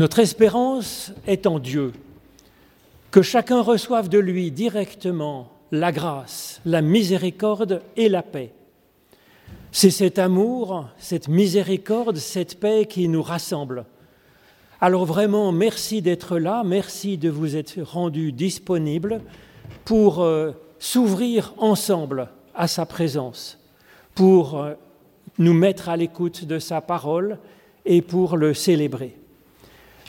Notre espérance est en Dieu, que chacun reçoive de lui directement la grâce, la miséricorde et la paix. C'est cet amour, cette miséricorde, cette paix qui nous rassemble. Alors vraiment, merci d'être là, merci de vous être rendu disponible pour euh, s'ouvrir ensemble à sa présence, pour euh, nous mettre à l'écoute de sa parole et pour le célébrer.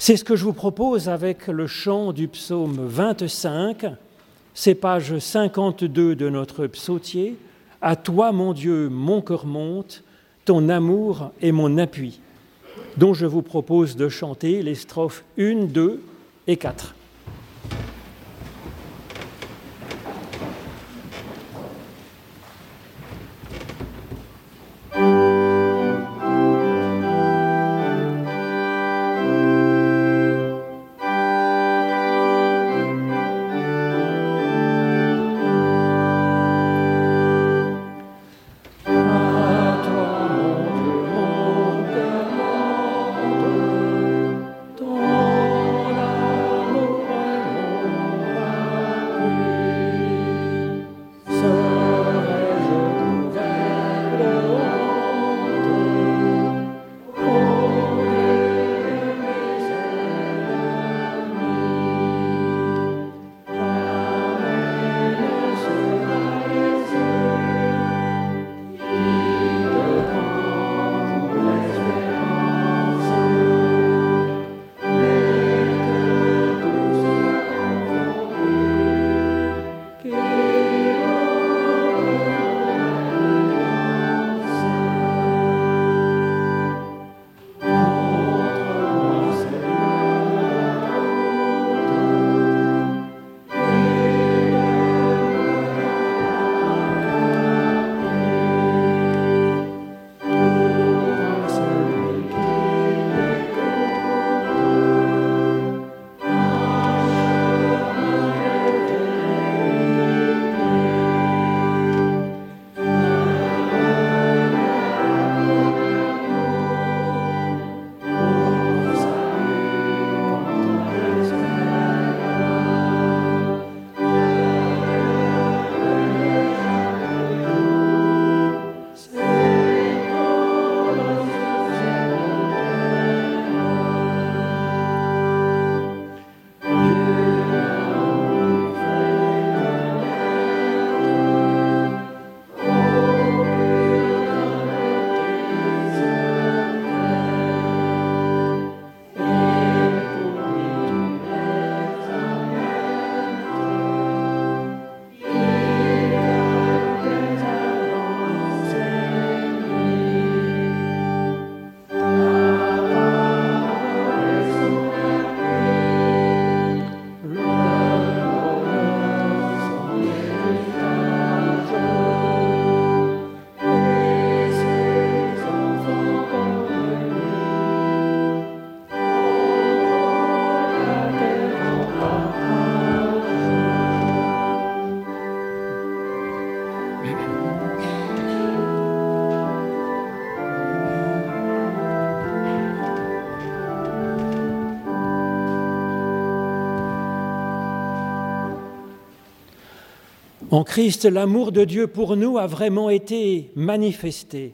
C'est ce que je vous propose avec le chant du psaume 25, c'est page 52 de notre psautier. À toi, mon Dieu, mon cœur monte, ton amour est mon appui, dont je vous propose de chanter les strophes 1, 2 et 4. En Christ, l'amour de Dieu pour nous a vraiment été manifesté.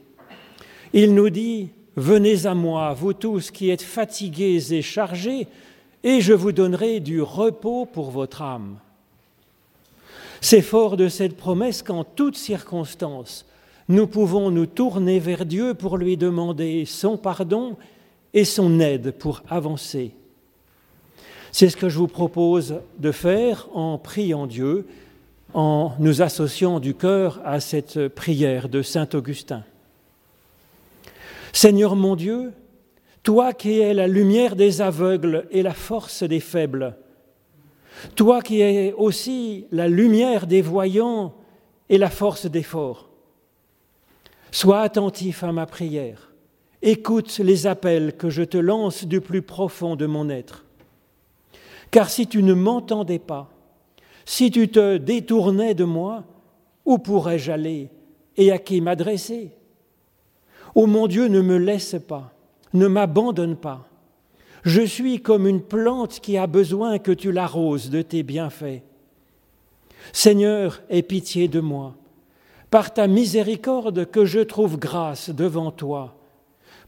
Il nous dit, Venez à moi, vous tous qui êtes fatigués et chargés, et je vous donnerai du repos pour votre âme. C'est fort de cette promesse qu'en toutes circonstances, nous pouvons nous tourner vers Dieu pour lui demander son pardon et son aide pour avancer. C'est ce que je vous propose de faire en priant Dieu en nous associant du cœur à cette prière de Saint Augustin. Seigneur mon Dieu, toi qui es la lumière des aveugles et la force des faibles, toi qui es aussi la lumière des voyants et la force des forts, sois attentif à ma prière, écoute les appels que je te lance du plus profond de mon être. Car si tu ne m'entendais pas, si tu te détournais de moi, où pourrais-je aller et à qui m'adresser? Ô mon Dieu, ne me laisse pas, ne m'abandonne pas. Je suis comme une plante qui a besoin que tu l'arroses de tes bienfaits. Seigneur, aie pitié de moi, par ta miséricorde que je trouve grâce devant toi,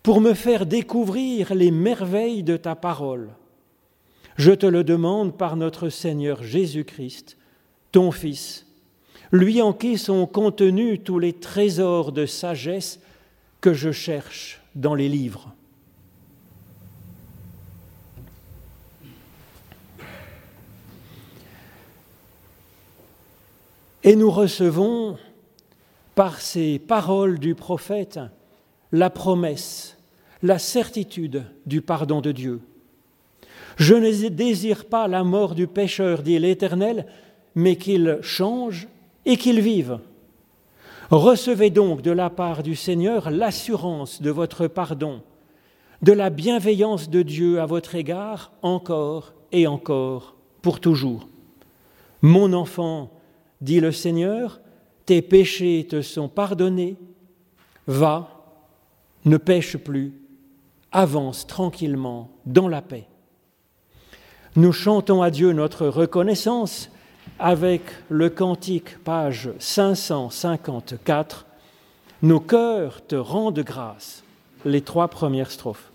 pour me faire découvrir les merveilles de ta parole. Je te le demande par notre Seigneur Jésus-Christ, ton Fils, lui en qui sont contenus tous les trésors de sagesse que je cherche dans les livres. Et nous recevons par ces paroles du prophète la promesse, la certitude du pardon de Dieu. Je ne désire pas la mort du pécheur, dit l'Éternel, mais qu'il change et qu'il vive. Recevez donc de la part du Seigneur l'assurance de votre pardon, de la bienveillance de Dieu à votre égard encore et encore, pour toujours. Mon enfant, dit le Seigneur, tes péchés te sont pardonnés, va, ne pêche plus, avance tranquillement dans la paix. Nous chantons à Dieu notre reconnaissance avec le cantique, page 554, Nos cœurs te rendent grâce, les trois premières strophes.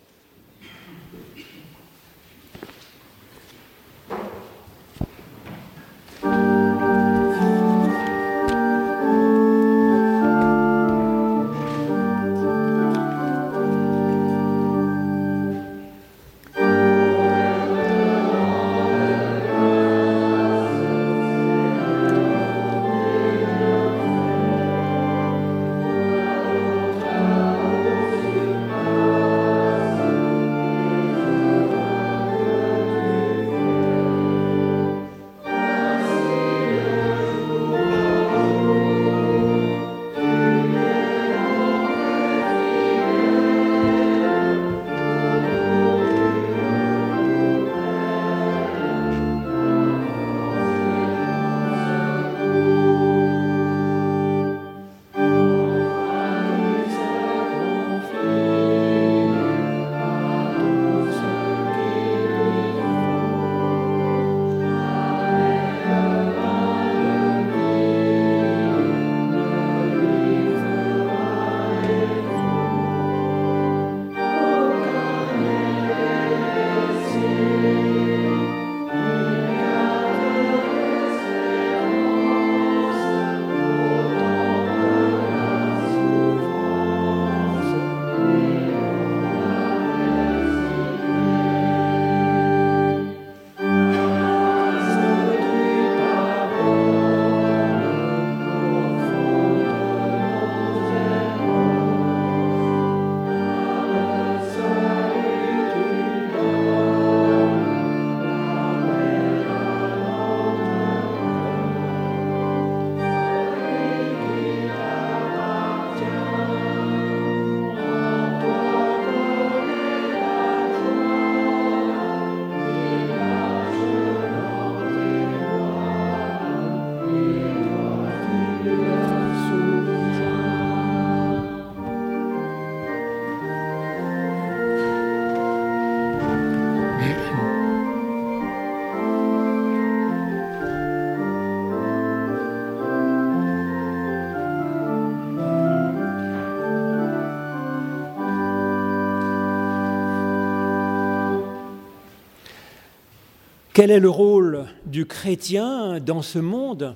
Quel est le rôle du chrétien dans ce monde?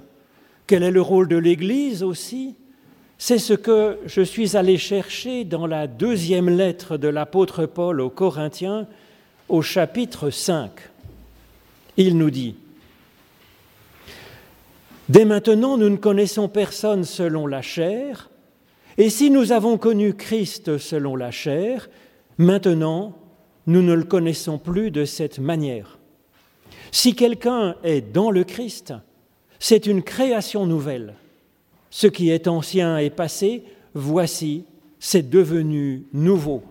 Quel est le rôle de l'Église aussi? C'est ce que je suis allé chercher dans la deuxième lettre de l'apôtre Paul aux Corinthiens au chapitre 5. Il nous dit, Dès maintenant, nous ne connaissons personne selon la chair, et si nous avons connu Christ selon la chair, maintenant, nous ne le connaissons plus de cette manière. Si quelqu'un est dans le Christ, c'est une création nouvelle. Ce qui est ancien est passé, voici, c'est devenu nouveau.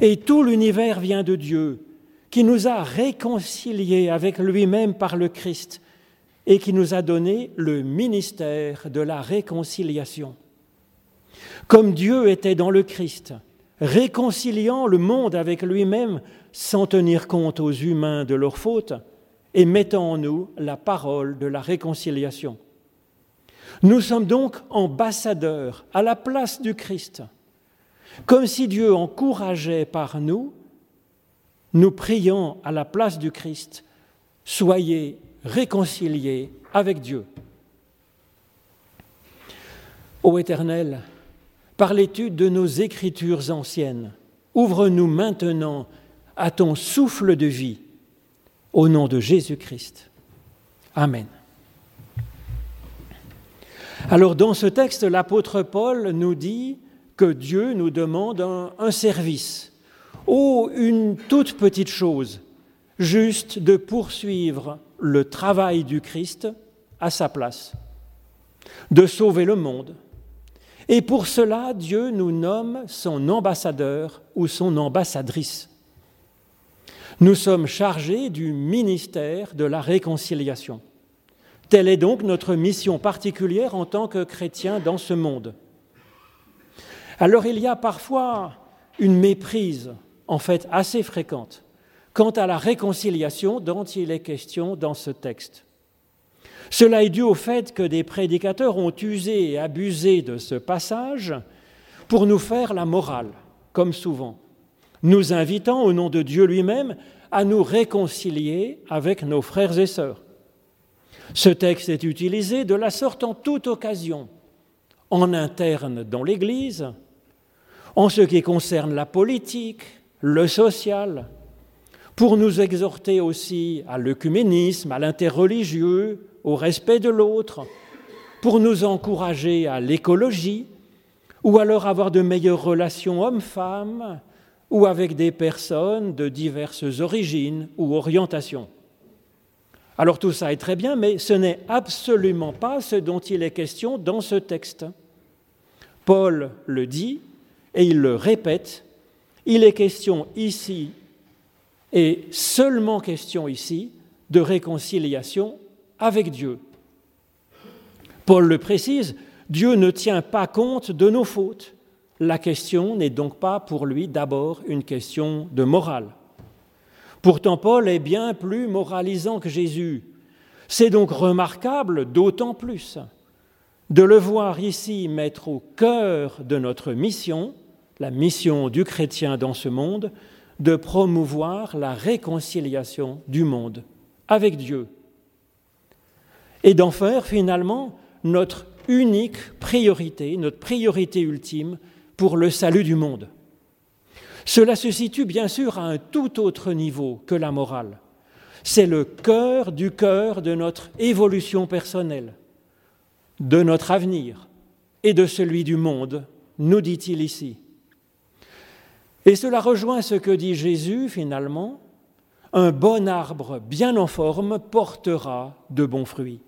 Et tout l'univers vient de Dieu, qui nous a réconciliés avec lui-même par le Christ et qui nous a donné le ministère de la réconciliation. Comme Dieu était dans le Christ, réconciliant le monde avec lui-même sans tenir compte aux humains de leurs fautes et mettant en nous la parole de la réconciliation. Nous sommes donc ambassadeurs à la place du Christ, comme si Dieu encourageait par nous, nous prions à la place du Christ, soyez réconciliés avec Dieu. Ô Éternel, par l'étude de nos écritures anciennes, ouvre-nous maintenant à ton souffle de vie, au nom de Jésus-Christ. Amen. Alors dans ce texte, l'apôtre Paul nous dit que Dieu nous demande un, service, ou une toute petite chose, juste de poursuivre le travail du Christ à sa place, de sauver le monde. Et pour cela, Dieu nous nomme son ambassadeur ou son ambassadrice. Nous sommes chargés du ministère de la réconciliation. Telle est donc notre mission particulière en tant que chrétiens dans ce monde. Alors il y a parfois une méprise, en fait assez fréquente, quant à la réconciliation dont il est question dans ce texte. Cela est dû au fait que des prédicateurs ont usé et abusé de ce passage pour nous faire la morale, comme souvent, nous invitant au nom de Dieu lui-même à nous réconcilier avec nos frères et sœurs. Ce texte est utilisé de la sorte en toute occasion, en interne dans l'Église, en ce qui concerne la politique, le social, pour nous exhorter aussi à l'œcuménisme, à l'interreligieux, au respect de l'autre, pour nous encourager à l'écologie, ou alors avoir de meilleures relations hommes-femmes, ou avec des personnes de diverses origines ou orientations. Alors tout ça est très bien, mais ce n'est absolument pas ce dont il est question dans ce texte. Paul le dit et il le répète, il est question ici, et seulement question ici, de réconciliation avec Dieu. Paul le précise, Dieu ne tient pas compte de nos fautes. La question n'est donc pas pour lui d'abord une question de morale. Pourtant, Paul est bien plus moralisant que Jésus. C'est donc remarquable d'autant plus de le voir ici mettre au cœur de notre mission, la mission du chrétien dans ce monde, de promouvoir la réconciliation du monde avec Dieu et d'en faire finalement notre unique priorité, notre priorité ultime pour le salut du monde. Cela se situe bien sûr à un tout autre niveau que la morale. C'est le cœur du cœur de notre évolution personnelle, de notre avenir et de celui du monde, nous dit-il ici. Et cela rejoint ce que dit Jésus finalement, un bon arbre bien en forme portera de bons fruits.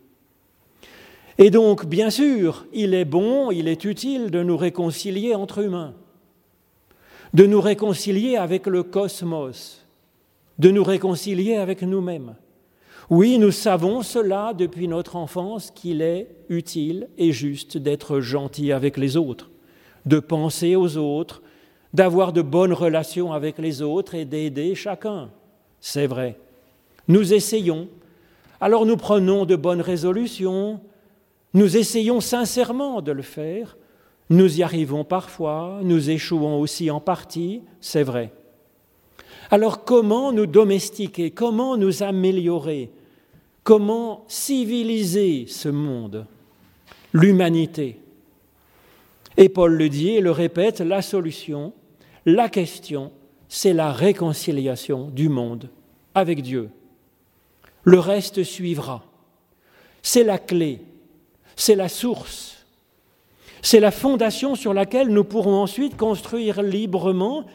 Et donc, bien sûr, il est bon, il est utile de nous réconcilier entre humains de nous réconcilier avec le cosmos, de nous réconcilier avec nous-mêmes. Oui, nous savons cela depuis notre enfance qu'il est utile et juste d'être gentil avec les autres, de penser aux autres, d'avoir de bonnes relations avec les autres et d'aider chacun. C'est vrai. Nous essayons. Alors nous prenons de bonnes résolutions, nous essayons sincèrement de le faire, nous y arrivons parfois, nous échouons aussi en partie, c'est vrai. Alors comment nous domestiquer, comment nous améliorer, comment civiliser ce monde, l'humanité? Et Paul le dit et le répète, la solution, la question, c'est la réconciliation du monde avec Dieu. Le reste suivra. C'est la clé, c'est la source c'est la fondation sur laquelle nous pourrons ensuite construire librement,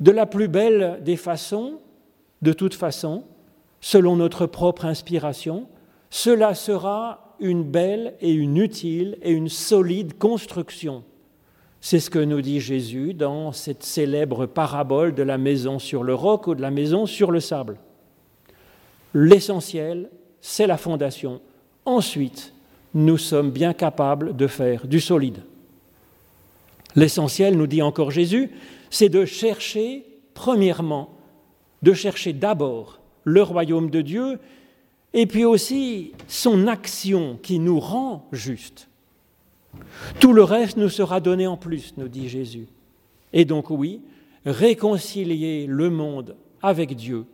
de la plus belle des façons, de toute façon, selon notre propre inspiration. Cela sera une belle et une utile et une solide construction. C'est ce que nous dit Jésus dans cette célèbre parabole de la maison sur le roc ou de la maison sur le sable. L'essentiel, c'est la fondation. Ensuite, nous sommes bien capables de faire du solide. L'essentiel, nous dit encore Jésus, c'est de chercher, premièrement, de chercher d'abord le royaume de Dieu, et puis aussi son action qui nous rend justes. Tout le reste nous sera donné en plus, nous dit Jésus. Et donc oui, réconcilier le monde avec Dieu.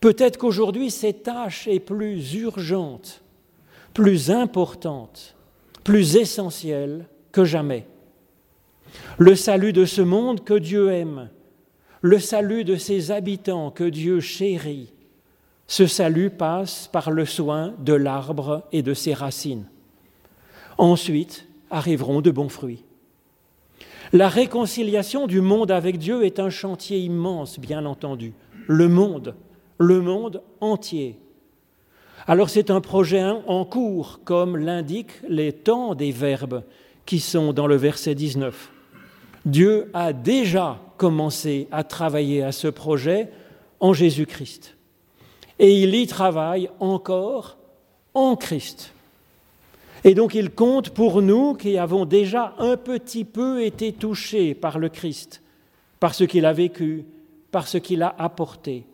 Peut-être qu'aujourd'hui, cette tâche est plus urgente, plus importante, plus essentielle que jamais. Le salut de ce monde que Dieu aime, le salut de ses habitants que Dieu chérit, ce salut passe par le soin de l'arbre et de ses racines. Ensuite arriveront de bons fruits. La réconciliation du monde avec Dieu est un chantier immense, bien entendu. Le monde, le monde entier. Alors c'est un projet en cours, comme l'indiquent les temps des verbes qui sont dans le verset 19. Dieu a déjà commencé à travailler à ce projet en Jésus-Christ. Et il y travaille encore en Christ. Et donc il compte pour nous qui avons déjà un petit peu été touchés par le Christ, par ce qu'il a vécu, par ce qu'il a apporté.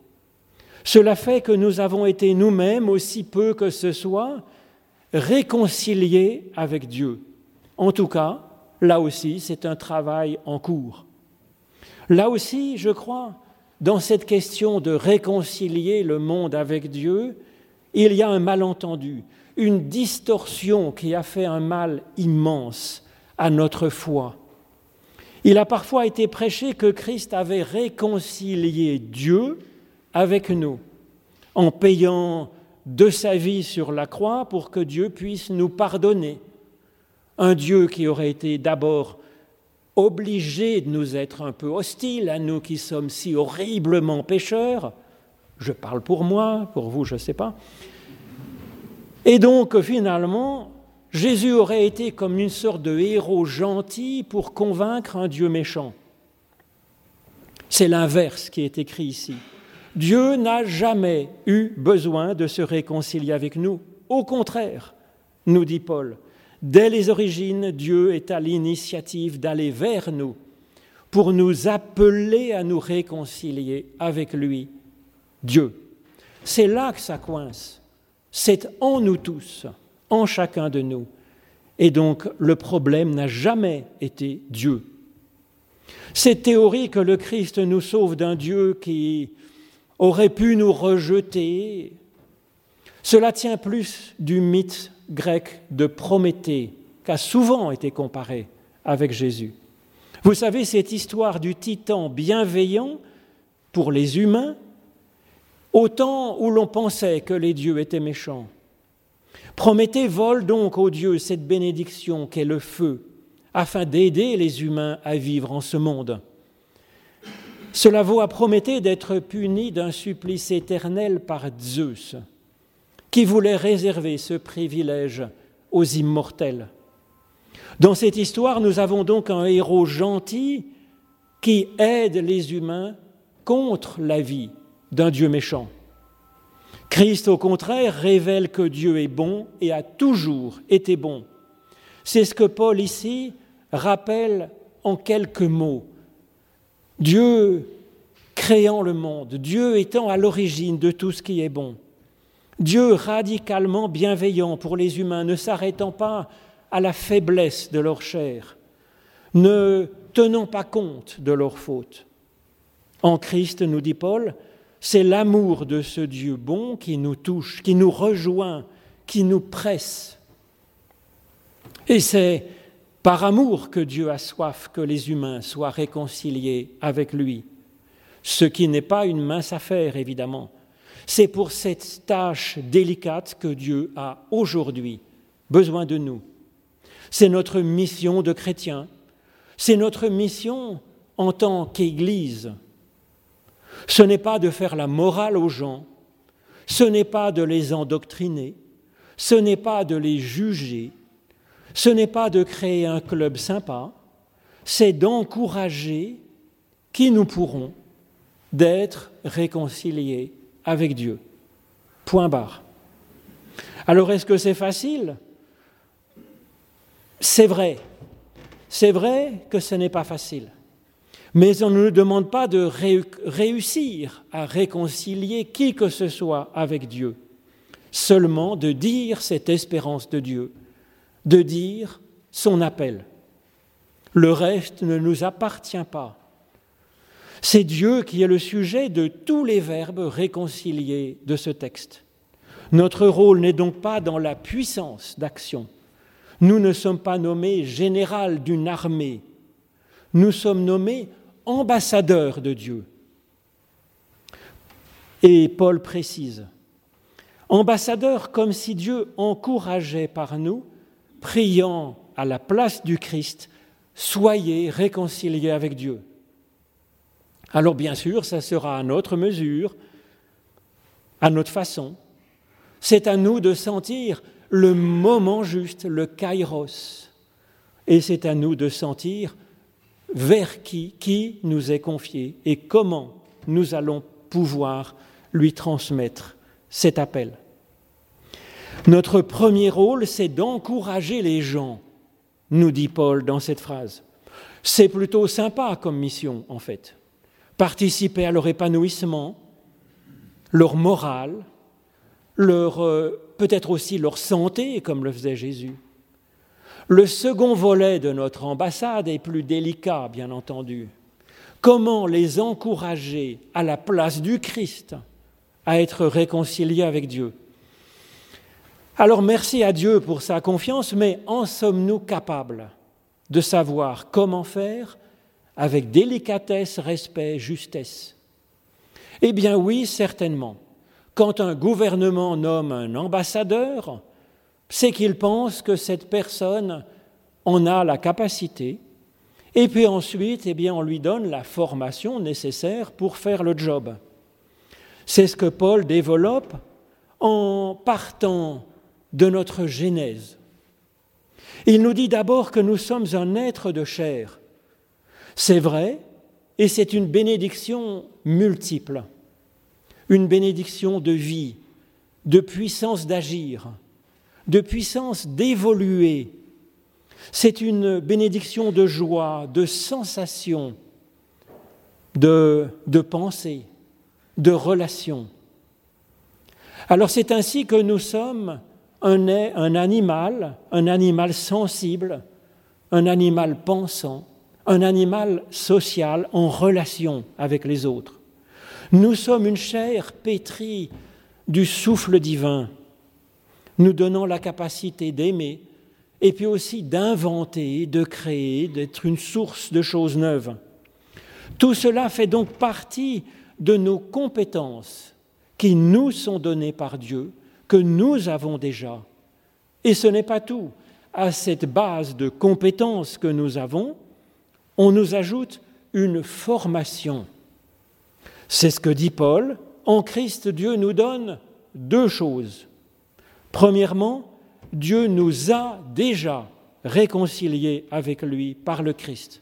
Cela fait que nous avons été nous-mêmes, aussi peu que ce soit, réconciliés avec Dieu. En tout cas, là aussi, c'est un travail en cours. Là aussi, je crois, dans cette question de réconcilier le monde avec Dieu, il y a un malentendu une distorsion qui a fait un mal immense à notre foi. Il a parfois été prêché que Christ avait réconcilié Dieu avec nous en payant de sa vie sur la croix pour que Dieu puisse nous pardonner. Un Dieu qui aurait été d'abord obligé de nous être un peu hostile à nous qui sommes si horriblement pécheurs, je parle pour moi, pour vous je ne sais pas, et donc finalement, Jésus aurait été comme une sorte de héros gentil pour convaincre un Dieu méchant. C'est l'inverse qui est écrit ici. Dieu n'a jamais eu besoin de se réconcilier avec nous. Au contraire, nous dit Paul, dès les origines, Dieu est à l'initiative d'aller vers nous pour nous appeler à nous réconcilier avec lui, Dieu. C'est là que ça coince. C'est en nous tous, en chacun de nous. Et donc le problème n'a jamais été Dieu. Cette théorie que le Christ nous sauve d'un Dieu qui aurait pu nous rejeter, cela tient plus du mythe grec de Prométhée, qui a souvent été comparé avec Jésus. Vous savez, cette histoire du titan bienveillant pour les humains au temps où l'on pensait que les dieux étaient méchants. Prométhée vole donc aux dieux cette bénédiction qu'est le feu, afin d'aider les humains à vivre en ce monde. Cela vaut à Prométhée d'être puni d'un supplice éternel par Zeus, qui voulait réserver ce privilège aux immortels. Dans cette histoire, nous avons donc un héros gentil qui aide les humains contre la vie d'un Dieu méchant. Christ, au contraire, révèle que Dieu est bon et a toujours été bon. C'est ce que Paul ici rappelle en quelques mots. Dieu créant le monde, Dieu étant à l'origine de tout ce qui est bon, Dieu radicalement bienveillant pour les humains, ne s'arrêtant pas à la faiblesse de leur chair, ne tenant pas compte de leurs fautes. En Christ, nous dit Paul, c'est l'amour de ce Dieu bon qui nous touche, qui nous rejoint, qui nous presse. Et c'est par amour que Dieu a soif que les humains soient réconciliés avec lui, ce qui n'est pas une mince affaire, évidemment. C'est pour cette tâche délicate que Dieu a aujourd'hui besoin de nous. C'est notre mission de chrétien, c'est notre mission en tant qu'Église. Ce n'est pas de faire la morale aux gens, ce n'est pas de les endoctriner, ce n'est pas de les juger, ce n'est pas de créer un club sympa, c'est d'encourager qui nous pourrons d'être réconciliés avec Dieu. Point barre. Alors est-ce que c'est facile? C'est vrai. C'est vrai que ce n'est pas facile, mais on ne nous demande pas de réussir à réconcilier qui que ce soit avec Dieu, seulement de dire cette espérance de Dieu, de dire son appel. Le reste ne nous appartient pas. C'est Dieu qui est le sujet de tous les verbes réconciliés de ce texte. Notre rôle n'est donc pas dans la puissance d'action. Nous ne sommes pas nommés général d'une armée. Nous sommes nommés ambassadeurs de Dieu. Et Paul précise, ambassadeurs comme si Dieu encourageait par nous, priant à la place du Christ, soyez réconciliés avec Dieu. Alors bien sûr, ça sera à notre mesure, à notre façon. C'est à nous de sentir le moment juste, le kairos. Et c'est à nous de sentir vers qui, qui nous est confié et comment nous allons pouvoir lui transmettre cet appel. Notre premier rôle, c'est d'encourager les gens, nous dit Paul dans cette phrase. C'est plutôt sympa comme mission, en fait participer à leur épanouissement, leur morale, leur, euh, peut-être aussi leur santé, comme le faisait Jésus. Le second volet de notre ambassade est plus délicat, bien entendu. Comment les encourager à la place du Christ à être réconciliés avec Dieu? Alors merci à Dieu pour sa confiance, mais en sommes-nous capables de savoir comment faire avec délicatesse, respect, justesse? Eh bien oui, certainement. Quand un gouvernement nomme un ambassadeur, c'est qu'il pense que cette personne en a la capacité, et puis ensuite, eh bien, on lui donne la formation nécessaire pour faire le job. C'est ce que Paul développe en partant de notre Genèse. Il nous dit d'abord que nous sommes un être de chair, c'est vrai, et c'est une bénédiction multiple, une bénédiction de vie, de puissance d'agir, de puissance d'évoluer. C'est une bénédiction de joie, de sensation, de, de pensée, de relation. Alors c'est ainsi que nous sommes un, un animal, un animal sensible, un animal pensant, un animal social en relation avec les autres. Nous sommes une chair pétrie du souffle divin, nous donnant la capacité d'aimer et puis aussi d'inventer, de créer, d'être une source de choses neuves. Tout cela fait donc partie de nos compétences qui nous sont données par Dieu, que nous avons déjà. Et ce n'est pas tout. À cette base de compétences que nous avons, on nous ajoute une formation. C'est ce que dit Paul. En Christ, Dieu nous donne deux choses. Premièrement, Dieu nous a déjà réconciliés avec lui par le Christ.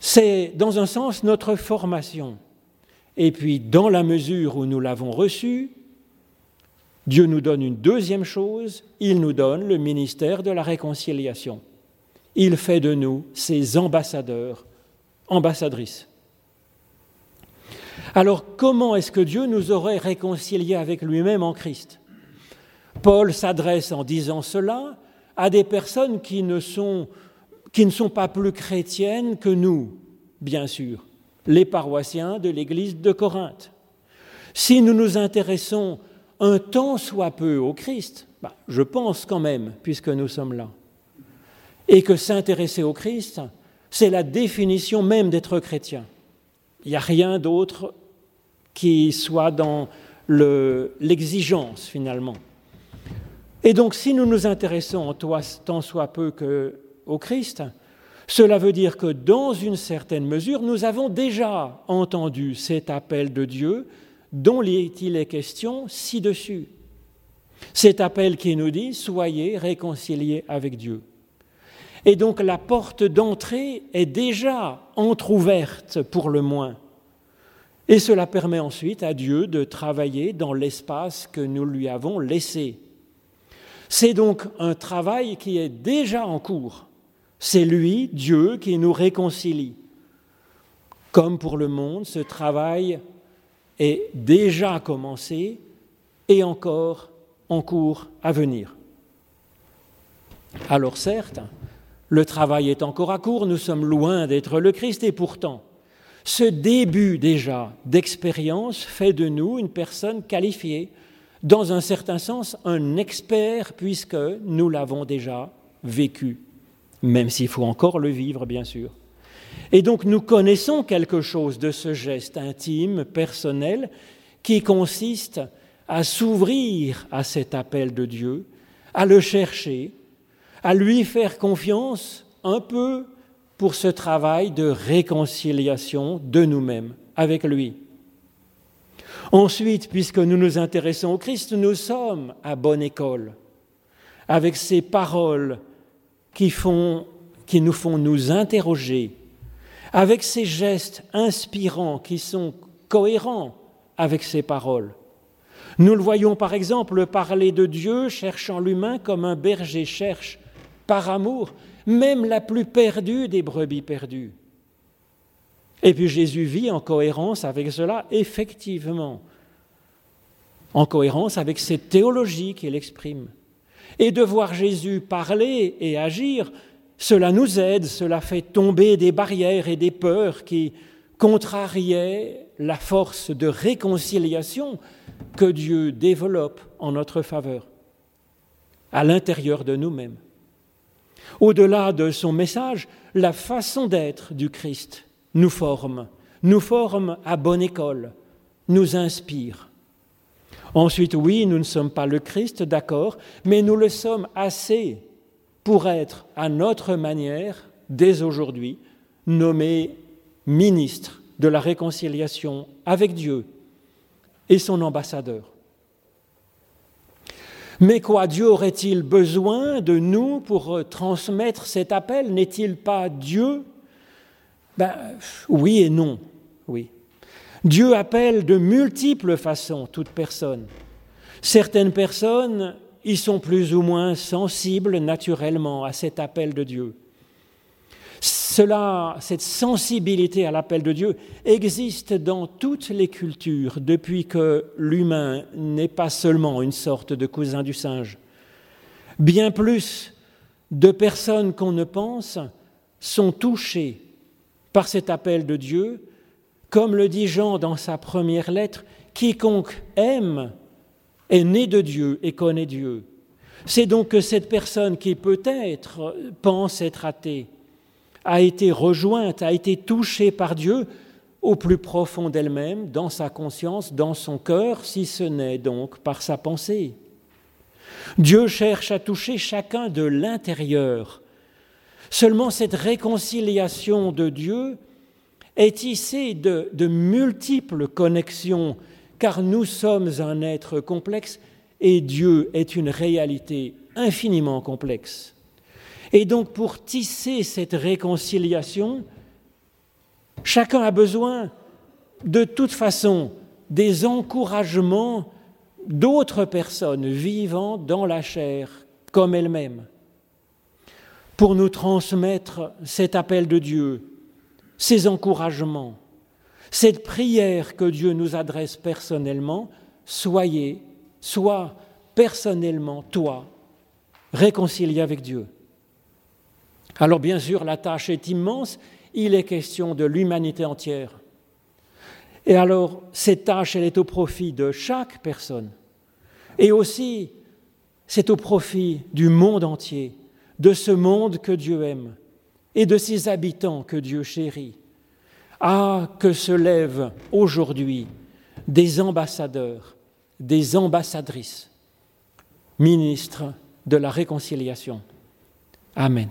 C'est dans un sens notre formation. Et puis, dans la mesure où nous l'avons reçu, Dieu nous donne une deuxième chose, il nous donne le ministère de la réconciliation il fait de nous ses ambassadeurs, ambassadrices. Alors comment est-ce que Dieu nous aurait réconciliés avec lui-même en Christ? Paul s'adresse en disant cela à des personnes qui ne, sont, qui ne sont pas plus chrétiennes que nous, bien sûr, les paroissiens de l'Église de Corinthe. Si nous nous intéressons un temps soit peu au Christ, bah, je pense quand même, puisque nous sommes là, et que s'intéresser au Christ, c'est la définition même d'être chrétien. Il n'y a rien d'autre qui soit dans l'exigence finalement. Et donc si nous nous intéressons tant soit peu au Christ, cela veut dire que dans une certaine mesure, nous avons déjà entendu cet appel de Dieu dont il est question ci-dessus. Cet appel qui nous dit ⁇ Soyez réconciliés avec Dieu ⁇ et donc la porte d'entrée est déjà entr'ouverte pour le moins. Et cela permet ensuite à Dieu de travailler dans l'espace que nous lui avons laissé. C'est donc un travail qui est déjà en cours, C'est lui, Dieu, qui nous réconcilie. Comme pour le monde, ce travail est déjà commencé et encore en cours à venir. Alors certes, le travail est encore à court, nous sommes loin d'être le Christ, et pourtant, ce début déjà d'expérience fait de nous une personne qualifiée, dans un certain sens un expert, puisque nous l'avons déjà vécu, même s'il faut encore le vivre, bien sûr. Et donc nous connaissons quelque chose de ce geste intime, personnel, qui consiste à s'ouvrir à cet appel de Dieu, à le chercher, à lui faire confiance un peu pour ce travail de réconciliation de nous-mêmes avec lui. Ensuite, puisque nous nous intéressons au Christ, nous sommes à bonne école, avec ces paroles qui, qui nous font nous interroger, avec ces gestes inspirants qui sont cohérents avec ces paroles. Nous le voyons par exemple parler de Dieu cherchant l'humain comme un berger cherche par amour, même la plus perdue des brebis perdues. Et puis Jésus vit en cohérence avec cela, effectivement, en cohérence avec cette théologie qu'il exprime. Et de voir Jésus parler et agir, cela nous aide, cela fait tomber des barrières et des peurs qui contrariaient la force de réconciliation que Dieu développe en notre faveur, à l'intérieur de nous-mêmes. Au-delà de son message, la façon d'être du Christ nous forme, nous forme à bonne école, nous inspire. Ensuite, oui, nous ne sommes pas le Christ, d'accord, mais nous le sommes assez pour être, à notre manière, dès aujourd'hui, nommés ministres de la réconciliation avec Dieu et son ambassadeur. Mais quoi, Dieu aurait-il besoin de nous pour euh, transmettre cet appel? N'est-il pas Dieu? Ben, Oui et non, oui. Dieu appelle de multiples façons toute personne. Certaines personnes y sont plus ou moins sensibles naturellement à cet appel de Dieu. Cela, cette sensibilité à l'appel de Dieu existe dans toutes les cultures depuis que l'humain n'est pas seulement une sorte de cousin du singe. Bien plus de personnes qu'on ne pense sont touchées par cet appel de Dieu, comme le dit Jean dans sa première lettre, quiconque aime est né de Dieu et connaît Dieu. C'est donc que cette personne qui peut-être pense être athée, a été rejointe, a été touchée par Dieu au plus profond d'elle-même, dans sa conscience, dans son cœur, si ce n'est donc par sa pensée. Dieu cherche à toucher chacun de l'intérieur. Seulement cette réconciliation de Dieu est tissée de, de multiples connexions, car nous sommes un être complexe et Dieu est une réalité infiniment complexe. Et donc pour tisser cette réconciliation, chacun a besoin de toute façon des encouragements d'autres personnes vivant dans la chair comme elles-mêmes, pour nous transmettre cet appel de Dieu, ces encouragements, cette prière que Dieu nous adresse personnellement, soyez, sois personnellement, toi, réconcilié avec Dieu. Alors bien sûr, la tâche est immense, il est question de l'humanité entière. Et alors, cette tâche, elle est au profit de chaque personne. Et aussi, c'est au profit du monde entier, de ce monde que Dieu aime et de ses habitants que Dieu chérit. Ah, que se lèvent aujourd'hui des ambassadeurs, des ambassadrices, ministres de la réconciliation. Amen.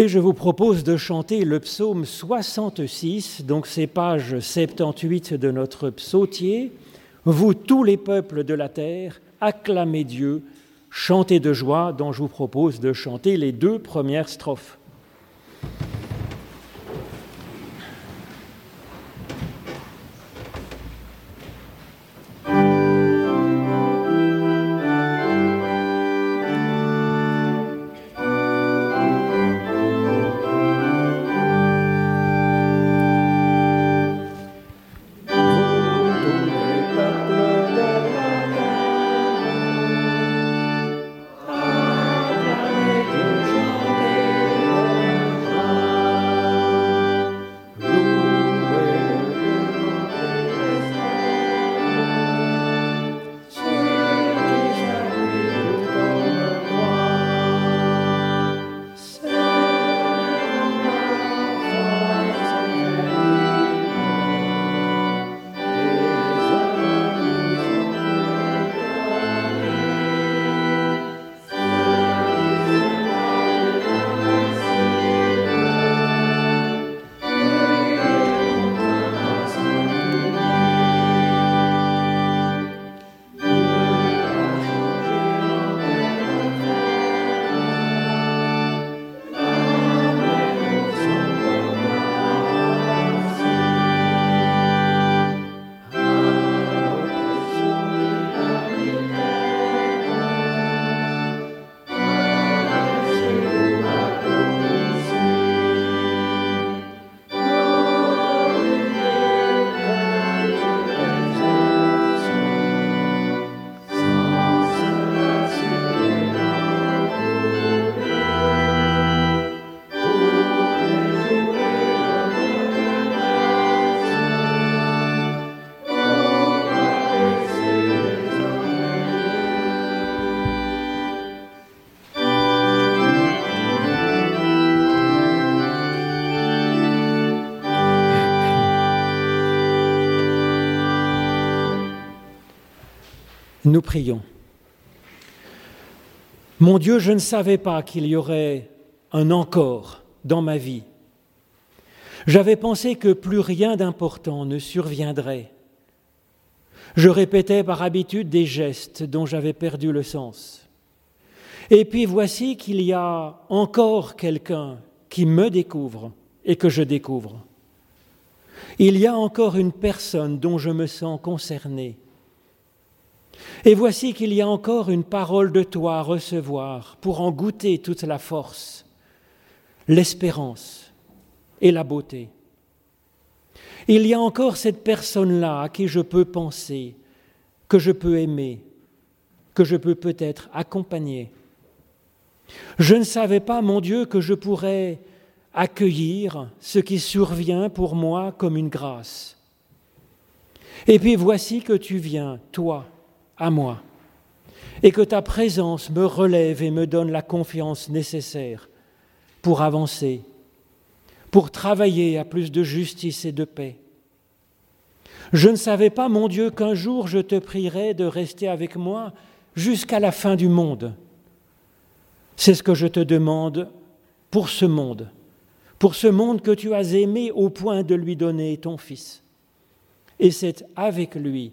Et je vous propose de chanter le psaume 66, donc c'est page 78 de notre psautier. Vous tous les peuples de la terre, acclamez Dieu, chantez de joie, dont je vous propose de chanter les deux premières strophes. Nous prions. Mon Dieu, je ne savais pas qu'il y aurait un encore dans ma vie. J'avais pensé que plus rien d'important ne surviendrait. Je répétais par habitude des gestes dont j'avais perdu le sens. Et puis voici qu'il y a encore quelqu'un qui me découvre et que je découvre. Il y a encore une personne dont je me sens concerné et voici qu'il y a encore une parole de toi à recevoir pour en goûter toute la force, l'espérance et la beauté. Il y a encore cette personne-là à qui je peux penser, que je peux aimer, que je peux peut-être accompagner. Je ne savais pas, mon Dieu, que je pourrais accueillir ce qui survient pour moi comme une grâce. Et puis voici que tu viens, toi, à moi, et que ta présence me relève et me donne la confiance nécessaire pour avancer, pour travailler à plus de justice et de paix. Je ne savais pas, mon Dieu, qu'un jour je te prierais de rester avec moi jusqu'à la fin du monde. C'est ce que je te demande pour ce monde, pour ce monde que tu as aimé au point de lui donner ton Fils. Et c'est avec lui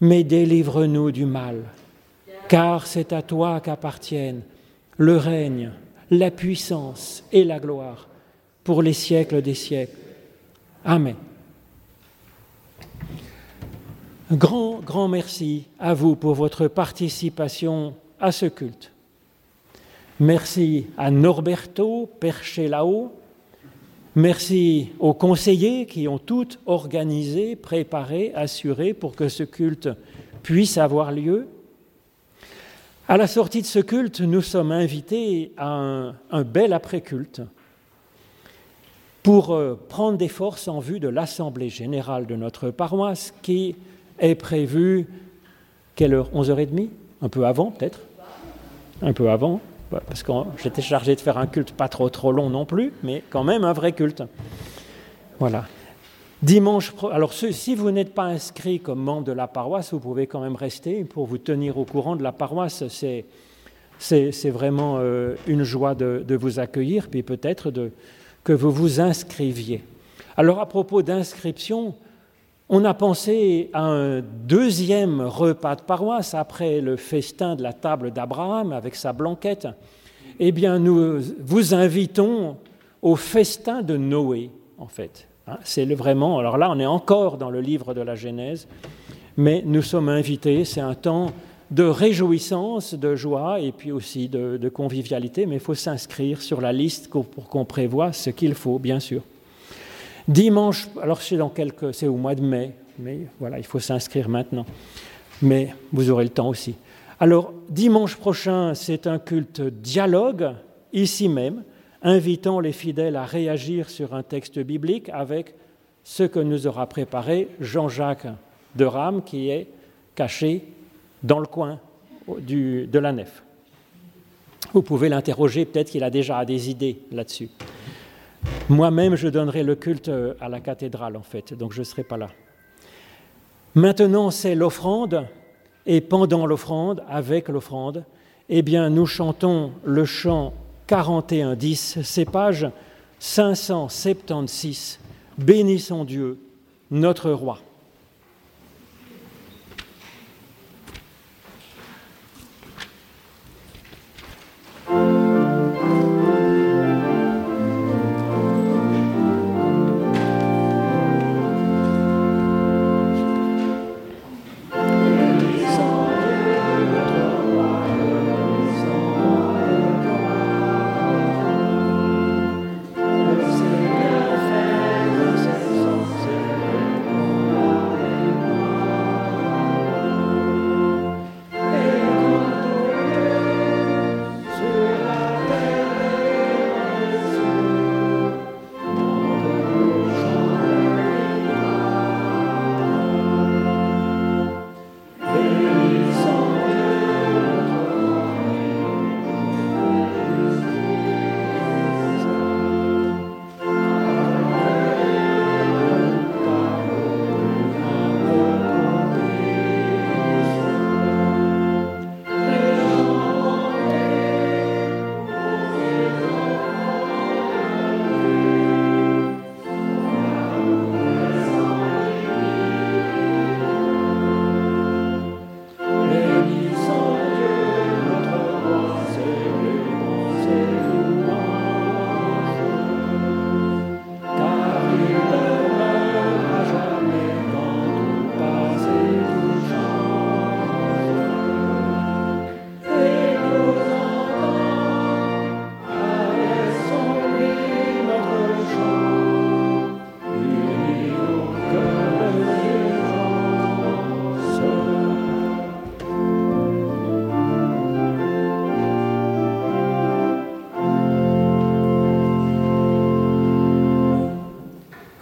mais délivre-nous du mal, car c'est à toi qu'appartiennent le règne, la puissance et la gloire pour les siècles des siècles. Amen. Grand, grand merci à vous pour votre participation à ce culte. Merci à Norberto perché là-haut, Merci aux conseillers qui ont tout organisé, préparé, assuré pour que ce culte puisse avoir lieu. À la sortie de ce culte, nous sommes invités à un, bel après-culte. pour euh, prendre des forces en vue de l'Assemblée générale de notre paroisse qui est prévue, quelle heure? 11h30 Un peu avant peut-être? Un peu avant, parce que j'étais chargé de faire un culte pas trop trop long non plus, mais quand même un vrai culte. Voilà. Dimanche, alors si vous n'êtes pas inscrit comme membre de la paroisse, vous pouvez quand même rester pour vous tenir au courant de la paroisse. C'est, c'est, vraiment euh, une joie de, de, vous accueillir, puis peut-être que vous vous inscriviez. Alors à propos d'inscription, on a pensé à un deuxième repas de paroisse après le festin de la table d'Abraham avec sa blanquette. Eh bien, nous vous invitons au festin de Noé, en fait. Hein, c'est vraiment, alors là, on est encore dans le livre de la Genèse, mais nous sommes invités, c'est un temps de réjouissance, de joie et puis aussi de, convivialité, mais il faut s'inscrire sur la liste pour qu'on prévoie ce qu'il faut, bien sûr. Dimanche, alors c'est dans quelques, c'est au mois de mai, mais voilà, il faut s'inscrire maintenant. Mais vous aurez le temps aussi. Alors, dimanche prochain, c'est un culte dialogue, ici même, invitant les fidèles à réagir sur un texte biblique avec ce que nous aura préparé Jean-Jacques de Rame, qui est caché dans le coin de la nef. Vous pouvez l'interroger, peut-être qu'il a déjà des idées là-dessus. Moi-même, je donnerai le culte à la cathédrale, en fait, donc je ne serai pas là. Maintenant, c'est l'offrande, et pendant l'offrande, avec l'offrande, eh bien, nous chantons le chant 41-10, c'est page 576. Bénissons Dieu, notre roi.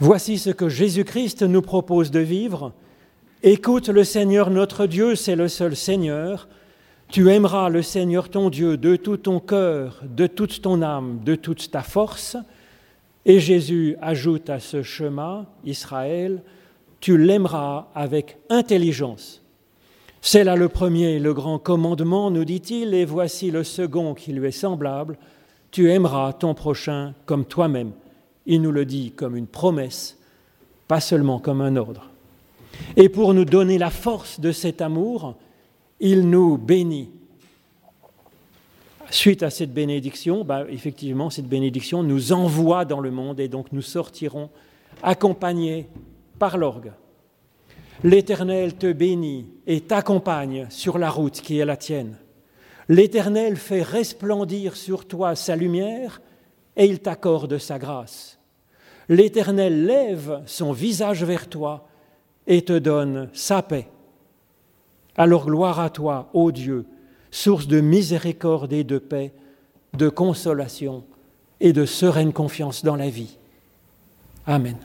Voici ce que Jésus-Christ nous propose de vivre. Écoute le Seigneur notre Dieu, c'est le seul Seigneur. Tu aimeras le Seigneur ton Dieu de tout ton cœur, de toute ton âme, de toute ta force. Et Jésus ajoute à ce chemin, Israël, tu l'aimeras avec intelligence. C'est là le premier, le grand commandement, nous dit-il, et voici le second qui lui est semblable, tu aimeras ton prochain comme toi-même il nous le dit comme une promesse, pas seulement comme un ordre. Et pour nous donner la force de cet amour, il nous bénit. Suite à cette bénédiction, bah, effectivement, cette bénédiction nous envoie dans le monde et donc nous sortirons accompagnés par l'orgue. L'Éternel te bénit et t'accompagne sur la route qui est la tienne. L'Éternel fait resplendir sur toi sa lumière et il t'accorde sa grâce l'Éternel lève son visage vers toi et te donne sa paix. Alors gloire à toi, ô Dieu, source de miséricorde et de paix, de consolation et de sereine confiance dans la vie. Amen.